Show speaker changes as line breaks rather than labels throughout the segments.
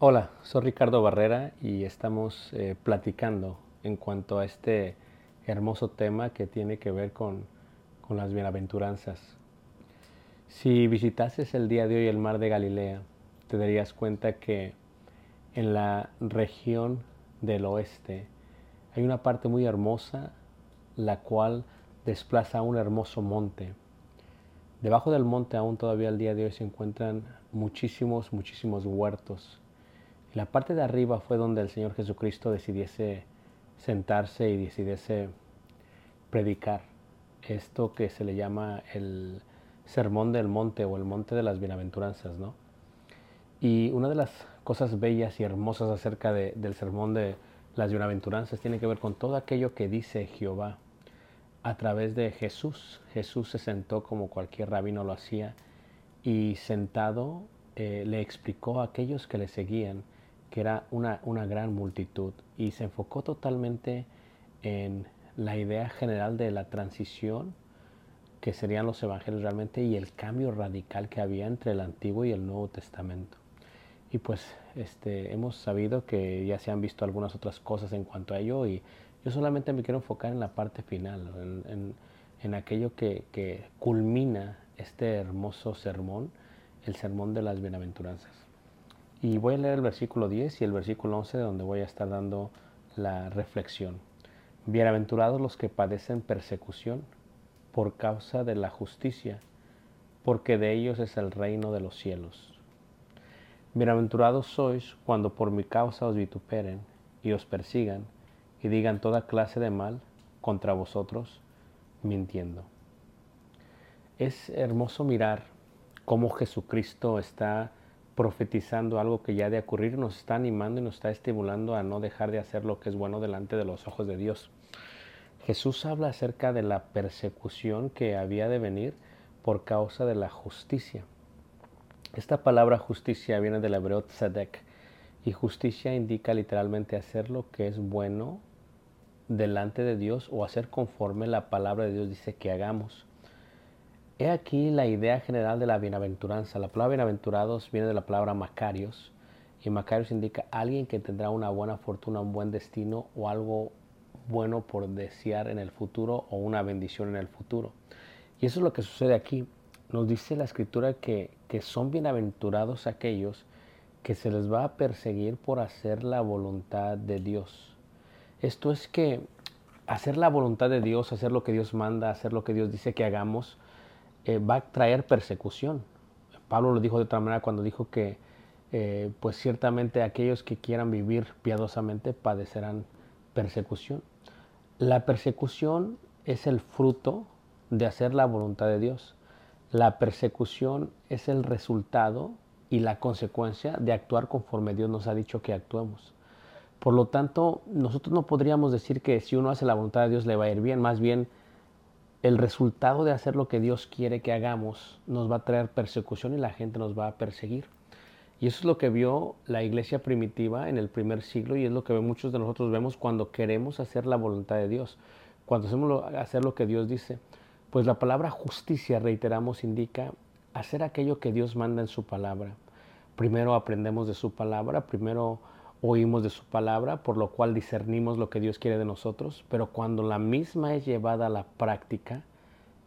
Hola, soy Ricardo Barrera y estamos eh, platicando en cuanto a este hermoso tema que tiene que ver con, con las bienaventuranzas. Si visitases el día de hoy el mar de Galilea, te darías cuenta que en la región del oeste hay una parte muy hermosa, la cual desplaza un hermoso monte. Debajo del monte aún todavía el día de hoy se encuentran muchísimos, muchísimos huertos la parte de arriba fue donde el Señor Jesucristo decidiese sentarse y decidiese predicar esto que se le llama el sermón del monte o el monte de las bienaventuranzas, ¿no? Y una de las cosas bellas y hermosas acerca del sermón de las bienaventuranzas tiene que ver con todo aquello que dice Jehová a través de Jesús. Jesús se sentó como cualquier rabino lo hacía y sentado eh, le explicó a aquellos que le seguían que era una, una gran multitud y se enfocó totalmente en la idea general de la transición que serían los evangelios realmente y el cambio radical que había entre el Antiguo y el Nuevo Testamento. Y pues este, hemos sabido que ya se han visto algunas otras cosas en cuanto a ello y yo solamente me quiero enfocar en la parte final, en, en, aquello que, que culmina este hermoso sermón, el sermón de las bienaventuranzas. Y voy a leer el versículo 10 y el versículo 11 donde voy a estar dando la reflexión. Bienaventurados los que padecen persecución por causa de la justicia, porque de ellos es el reino de los cielos. Bienaventurados sois cuando por mi causa os vituperen y os persigan y digan toda clase de mal contra vosotros, mintiendo. Es hermoso mirar cómo Jesucristo está profetizando algo que ya de ocurrir, nos está animando y nos está estimulando a no dejar de hacer lo que es bueno delante de los ojos de Dios. Jesús habla acerca de la persecución que había de venir por causa de la justicia. Esta palabra justicia viene del hebreo tzedek y justicia indica literalmente hacer lo que es bueno delante de Dios o hacer conforme la palabra de Dios dice que hagamos. He aquí la idea general de la bienaventuranza. La palabra bienaventurados viene de la palabra macarios y macarios indica alguien que tendrá una buena fortuna, un buen destino o algo bueno por desear en el futuro o una bendición en el futuro. Y eso es lo que sucede aquí. Nos dice la escritura que, que son bienaventurados aquellos que se les va a perseguir por hacer la voluntad de Dios. Esto es que hacer la voluntad de Dios, hacer lo que Dios manda, hacer lo que Dios dice que hagamos, eh, va a traer persecución. Pablo lo dijo de otra manera cuando dijo que eh, pues ciertamente aquellos que quieran vivir piadosamente padecerán persecución. La persecución es el fruto de hacer la voluntad de Dios. La persecución es el resultado y la consecuencia de actuar conforme Dios nos ha dicho que actuemos. Por lo tanto, nosotros no podríamos decir que si uno hace la voluntad de Dios le va a ir bien, más bien el resultado de hacer lo que Dios quiere que hagamos nos va a traer persecución y la gente nos va a perseguir. Y eso es lo que vio la iglesia primitiva en el primer siglo y es lo que muchos de nosotros vemos cuando queremos hacer la voluntad de Dios, cuando hacemos hacer lo que Dios dice. Pues la palabra justicia, reiteramos, indica hacer aquello que Dios manda en su palabra. Primero aprendemos de su palabra, primero oímos de su palabra, por lo cual discernimos lo que Dios quiere de nosotros, pero cuando la misma es llevada a la práctica,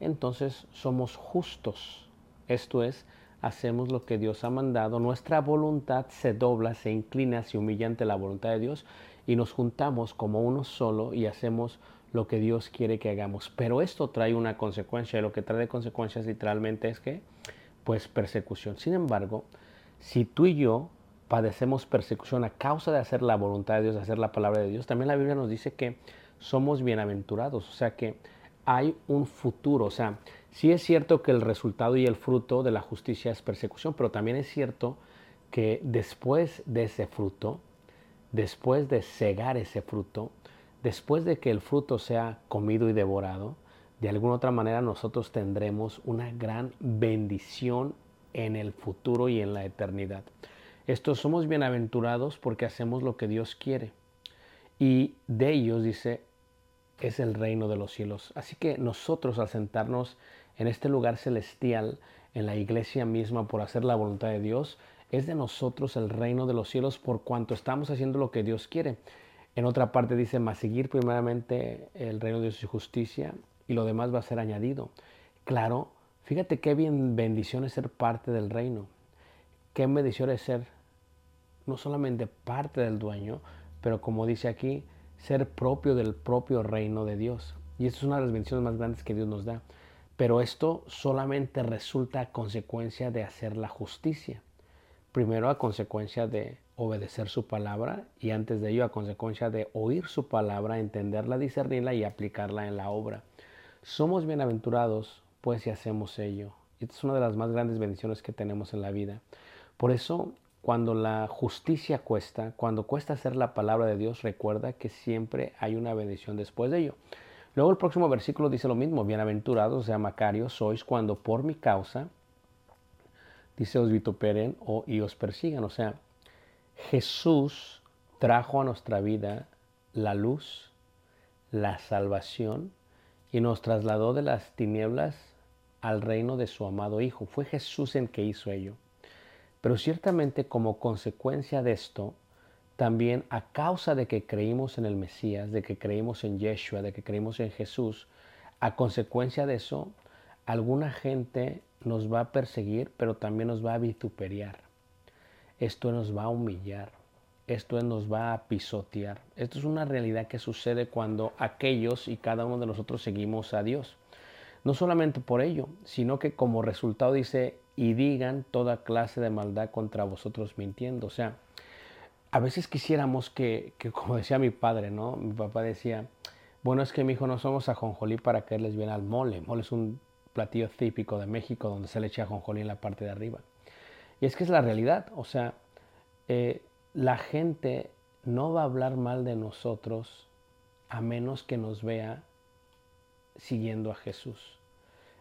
entonces somos justos. Esto es, hacemos lo que Dios ha mandado, nuestra voluntad se dobla, se inclina, se humilla ante la voluntad de Dios y nos juntamos como uno solo y hacemos lo que Dios quiere que hagamos. Pero esto trae una consecuencia y lo que trae consecuencias literalmente es que, pues persecución. Sin embargo, si tú y yo padecemos persecución a causa de hacer la voluntad de Dios, de hacer la palabra de Dios, también la Biblia nos dice que somos bienaventurados, o sea que hay un futuro, o sea, sí es cierto que el resultado y el fruto de la justicia es persecución, pero también es cierto que después de ese fruto, después de cegar ese fruto, después de que el fruto sea comido y devorado, de alguna otra manera nosotros tendremos una gran bendición en el futuro y en la eternidad. Estos somos bienaventurados porque hacemos lo que Dios quiere. Y de ellos, dice, es el reino de los cielos. Así que nosotros al sentarnos en este lugar celestial, en la iglesia misma, por hacer la voluntad de Dios, es de nosotros el reino de los cielos por cuanto estamos haciendo lo que Dios quiere. En otra parte dice, más seguir primeramente el reino de Dios y justicia y lo demás va a ser añadido. Claro, fíjate qué bien bendición es ser parte del reino. Qué bendición es ser no solamente parte del dueño, pero como dice aquí, ser propio del propio reino de Dios. Y esto es una de las bendiciones más grandes que Dios nos da. Pero esto solamente resulta a consecuencia de hacer la justicia. Primero a consecuencia de obedecer su palabra y antes de ello a consecuencia de oír su palabra, entenderla, discernirla y aplicarla en la obra. Somos bienaventurados pues si hacemos ello. Esta es una de las más grandes bendiciones que tenemos en la vida. Por eso, cuando la justicia cuesta, cuando cuesta hacer la palabra de Dios, recuerda que siempre hay una bendición después de ello. Luego el próximo versículo dice lo mismo, bienaventurados, o sea, Macario, sois cuando por mi causa, dice, os vituperen o, y os persigan. O sea, Jesús trajo a nuestra vida la luz, la salvación y nos trasladó de las tinieblas al reino de su amado Hijo. Fue Jesús en que hizo ello. Pero ciertamente como consecuencia de esto, también a causa de que creímos en el Mesías, de que creímos en Yeshua, de que creímos en Jesús, a consecuencia de eso, alguna gente nos va a perseguir, pero también nos va a vituperiar. Esto nos va a humillar. Esto nos va a pisotear. Esto es una realidad que sucede cuando aquellos y cada uno de nosotros seguimos a Dios. No solamente por ello, sino que como resultado dice, y digan toda clase de maldad contra vosotros mintiendo. O sea, a veces quisiéramos que, como decía mi padre, ¿no? Mi papá decía, bueno, es que mi hijo no somos ajonjolí para caerles bien al mole. Mole es un platillo típico de México donde se le echa ajonjolí en la parte de arriba. Y es que es la realidad, o sea, eh, la gente no va a hablar mal de nosotros a menos que nos vea siguiendo a Jesús.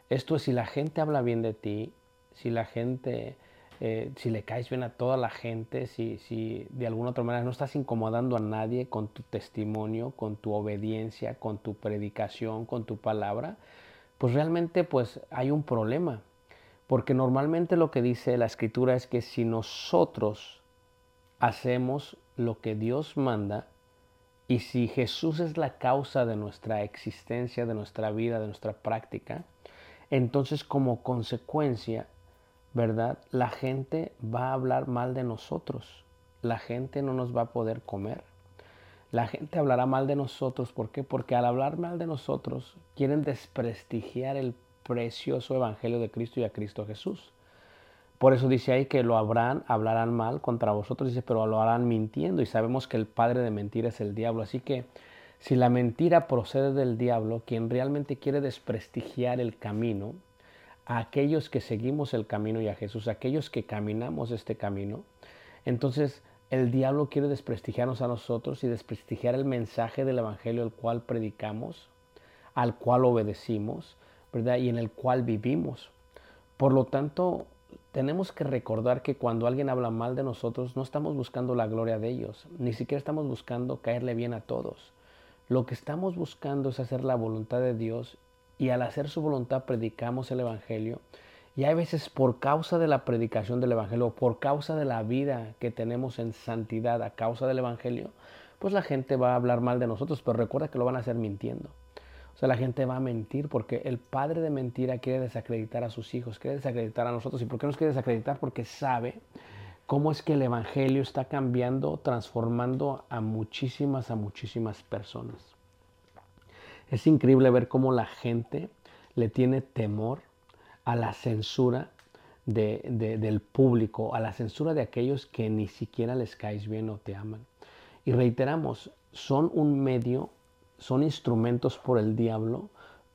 Esto es, si la gente habla bien de ti, si la gente eh, si le caes bien a toda la gente, si, si de alguna otra manera no estás incomodando a nadie con tu testimonio, con tu obediencia, con tu predicación, con tu palabra, pues realmente pues hay un problema. Porque normalmente lo que dice la escritura es que si nosotros hacemos lo que Dios manda, y si Jesús es la causa de nuestra existencia, de nuestra vida, de nuestra práctica, entonces como consecuencia ¿verdad? La gente va a hablar mal de nosotros. La gente no nos va a poder comer. La gente hablará mal de nosotros. ¿Por qué? Porque al hablar mal de nosotros quieren desprestigiar el precioso evangelio de Cristo y a Cristo Jesús. Por eso dice ahí que lo habrán, hablarán mal contra vosotros, dice, pero lo harán mintiendo. Y sabemos que el padre de mentira es el diablo. Así que si la mentira procede del diablo, quien realmente quiere desprestigiar el camino, a aquellos que seguimos el camino y a Jesús, a aquellos que caminamos este camino, entonces el diablo quiere desprestigiarnos a nosotros y desprestigiar el mensaje del Evangelio el cual predicamos, al cual obedecimos, ¿verdad? Y en el cual vivimos. Por lo tanto, tenemos que recordar que cuando alguien habla mal de nosotros, no estamos buscando la gloria de ellos, ni siquiera estamos buscando caerle bien a todos. Lo que estamos buscando es hacer la voluntad de Dios y al hacer su voluntad predicamos el Evangelio. Y hay veces por causa de la predicación del Evangelio, por causa de la vida que tenemos en santidad a causa del Evangelio, pues la gente va a hablar mal de nosotros, pero recuerda que lo van a hacer mintiendo. O sea, la gente va a mentir porque el padre de mentira quiere desacreditar a sus hijos, quiere desacreditar a nosotros. ¿Y por qué nos quiere desacreditar? Porque sabe cómo es que el Evangelio está cambiando, transformando a muchísimas, a muchísimas personas. Es increíble ver cómo la gente le tiene temor a la censura del público, a la censura de aquellos que ni siquiera les caes bien o te aman. Y reiteramos, son un medio, son instrumentos por el diablo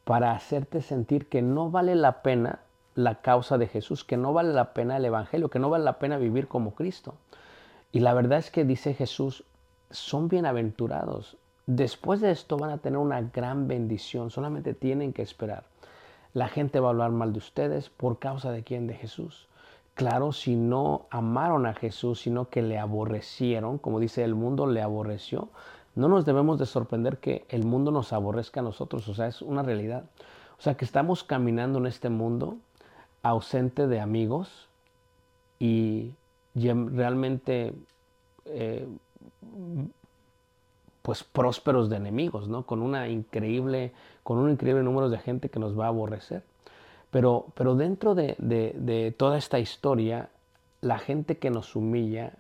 para hacerte sentir que no vale la pena la causa de Jesús, que no vale la pena el Evangelio, que no vale la pena vivir como Cristo. Y la verdad es que dice Jesús, son bienaventurados Después de esto van a tener una gran bendición, solamente tienen que esperar. La gente va a hablar mal de ustedes por causa de quién, de Jesús. Claro, si no amaron a Jesús, sino que le aborrecieron, como dice el mundo le aborreció, no nos debemos de sorprender que el mundo nos aborrezca a nosotros, o sea, es una realidad. O sea, que estamos caminando en este mundo ausente de amigos y realmente eh, pues prósperos de enemigos, ¿no? Con una increíble, con un increíble número de gente que nos va a aborrecer. Pero, pero dentro de, toda esta historia, la gente que nos humilla,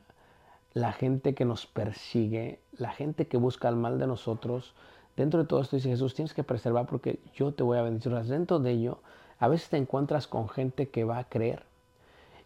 la gente que nos persigue, la gente que busca el mal de nosotros, dentro de todo esto dice Jesús, tienes que preservar porque yo te voy a bendecir. Dentro de ello, a veces te encuentras con gente que va a creer.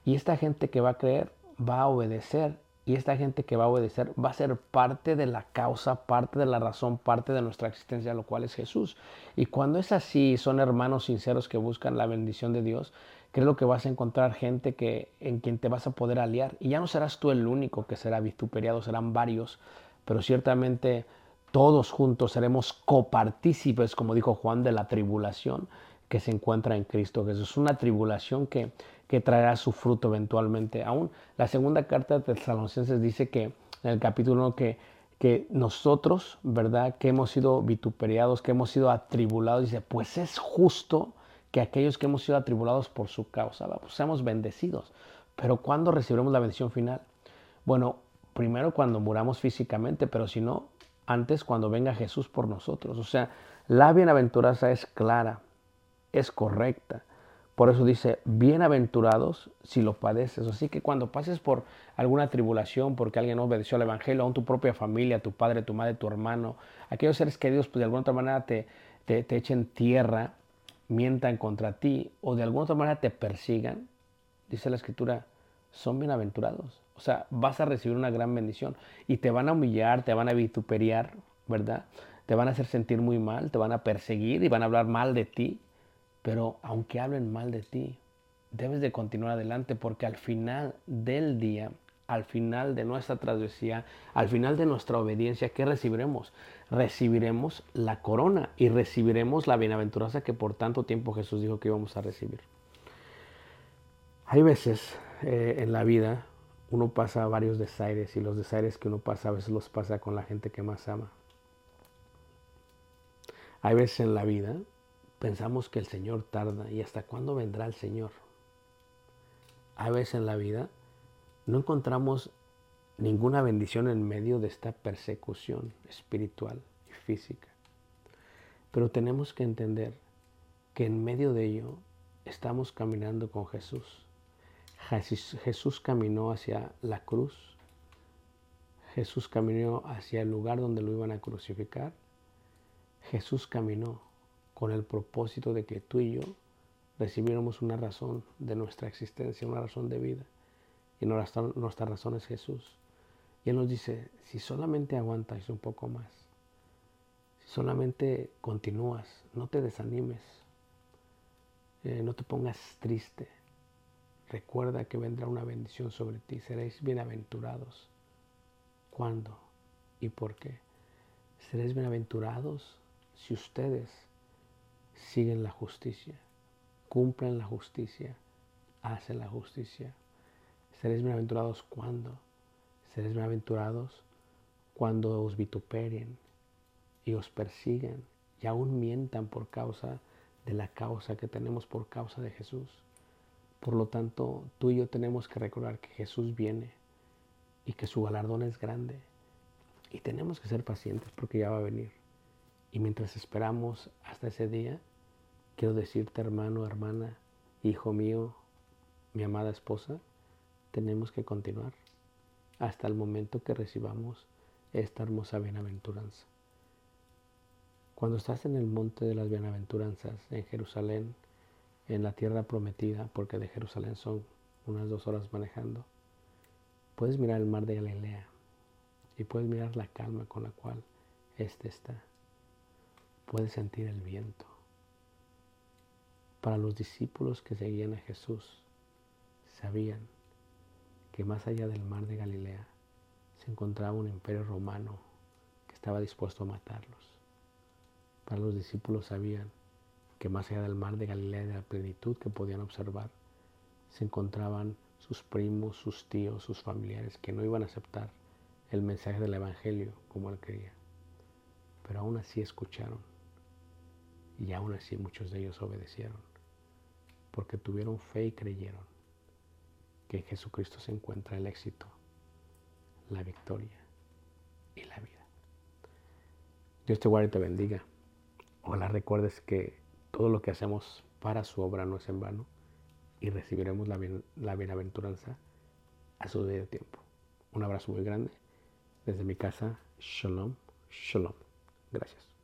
Y esta gente que va a creer va a obedecer y esta gente que va a obedecer va a ser parte de la causa, parte de la razón, parte de nuestra existencia, lo cual es Jesús. Y cuando es así, son hermanos sinceros que buscan la bendición de Dios, creo que vas a encontrar gente que, en quien te vas a poder aliar. Y ya no serás tú el único que será vituperiado, serán varios, pero ciertamente todos juntos seremos copartícipes, como dijo Juan, de la tribulación que se encuentra en Cristo Jesús. Una tribulación que que traerá su fruto eventualmente. Aún la segunda carta de Tesalonicenses dice que en el capítulo 1 que, que nosotros, ¿verdad? Que hemos sido vituperiados, que hemos sido atribulados, dice, pues es justo que aquellos que hemos sido atribulados por su causa, pues seamos bendecidos. Pero ¿cuándo recibiremos la bendición final? Bueno, primero cuando muramos físicamente, pero si no, antes cuando venga Jesús por nosotros. O sea, la bienaventuranza es clara, es correcta. Por eso dice, bienaventurados si lo padeces. Así que cuando pases por alguna tribulación, porque alguien no obedeció al Evangelio, aún tu propia familia, tu padre, tu madre, tu hermano, aquellos seres queridos, pues de alguna otra manera te, te, echen tierra, mientan contra ti, o de alguna otra manera te persigan, dice la Escritura, son bienaventurados. O sea, vas a recibir una gran bendición. Y te van a humillar, te van a vituperiar, ¿verdad? Te van a hacer sentir muy mal, te van a perseguir y van a hablar mal de ti pero aunque hablen mal de ti, debes de continuar adelante porque al final del día, al final de nuestra travesía, al final de nuestra obediencia, ¿qué recibiremos? Recibiremos la corona y recibiremos la bienaventuranza que por tanto tiempo Jesús dijo que íbamos a recibir. Hay veces eh, en la vida uno pasa varios desaires y los desaires que uno pasa a veces los pasa con la gente que más ama. Hay veces en la vida pensamos que el Señor tarda y hasta cuándo vendrá el Señor. A veces en la vida no encontramos ninguna bendición en medio de esta persecución espiritual y física. Pero tenemos que entender que en medio de ello estamos caminando con Jesús. Jesús caminó hacia la cruz. Jesús caminó hacia el lugar donde lo iban a crucificar. Jesús caminó con el propósito de que tú y yo recibiéramos una razón de nuestra existencia, una razón de vida. Y nuestra, razón es Jesús. Y Él nos dice, si solamente aguantas un poco más, si solamente continúas, no te desanimes, eh, no te pongas triste, recuerda que vendrá una bendición sobre ti, seréis bienaventurados. ¿Cuándo y por qué? Seréis bienaventurados si ustedes siguen la justicia, cumplen la justicia, hacen la justicia. Seréis bienaventurados cuando, seréis bienaventurados cuando os vituperien y os persiguen y aún mientan por causa de la causa que tenemos por causa de Jesús. Por lo tanto, tú y yo tenemos que recordar que Jesús viene y que su galardón es grande. Y tenemos que ser pacientes porque ya va a venir. Y mientras esperamos hasta ese día, quiero decirte, hermano, hermana, hijo mío, mi amada esposa, tenemos que continuar hasta el momento que recibamos esta hermosa bienaventuranza. Cuando estás en el monte de las bienaventuranzas, en Jerusalén, en la tierra prometida, porque de Jerusalén son unas dos horas manejando, puedes mirar el mar de Galilea y puedes mirar la calma con la cual éste está. Puedes sentir el viento. Para los discípulos que seguían a Jesús, sabían que más allá del mar de Galilea se encontraba un imperio romano que estaba dispuesto a matarlos. Para los discípulos sabían que más allá del mar de Galilea de la plenitud que podían observar, se encontraban sus primos, sus tíos, sus familiares que no iban a aceptar el mensaje del Evangelio como él creía. Pero aún así escucharon y aún así muchos de ellos obedecieron, porque tuvieron fe y creyeron. que en Jesucristo se encuentra el éxito, la victoria y la vida. Dios te guarde y te bendiga. Ojalá recuerdes que todo lo que hacemos para su obra no es en vano y recibiremos la, la bienaventuranza a su debido tiempo. Un abrazo muy grande desde mi casa. Shalom, shalom. Gracias.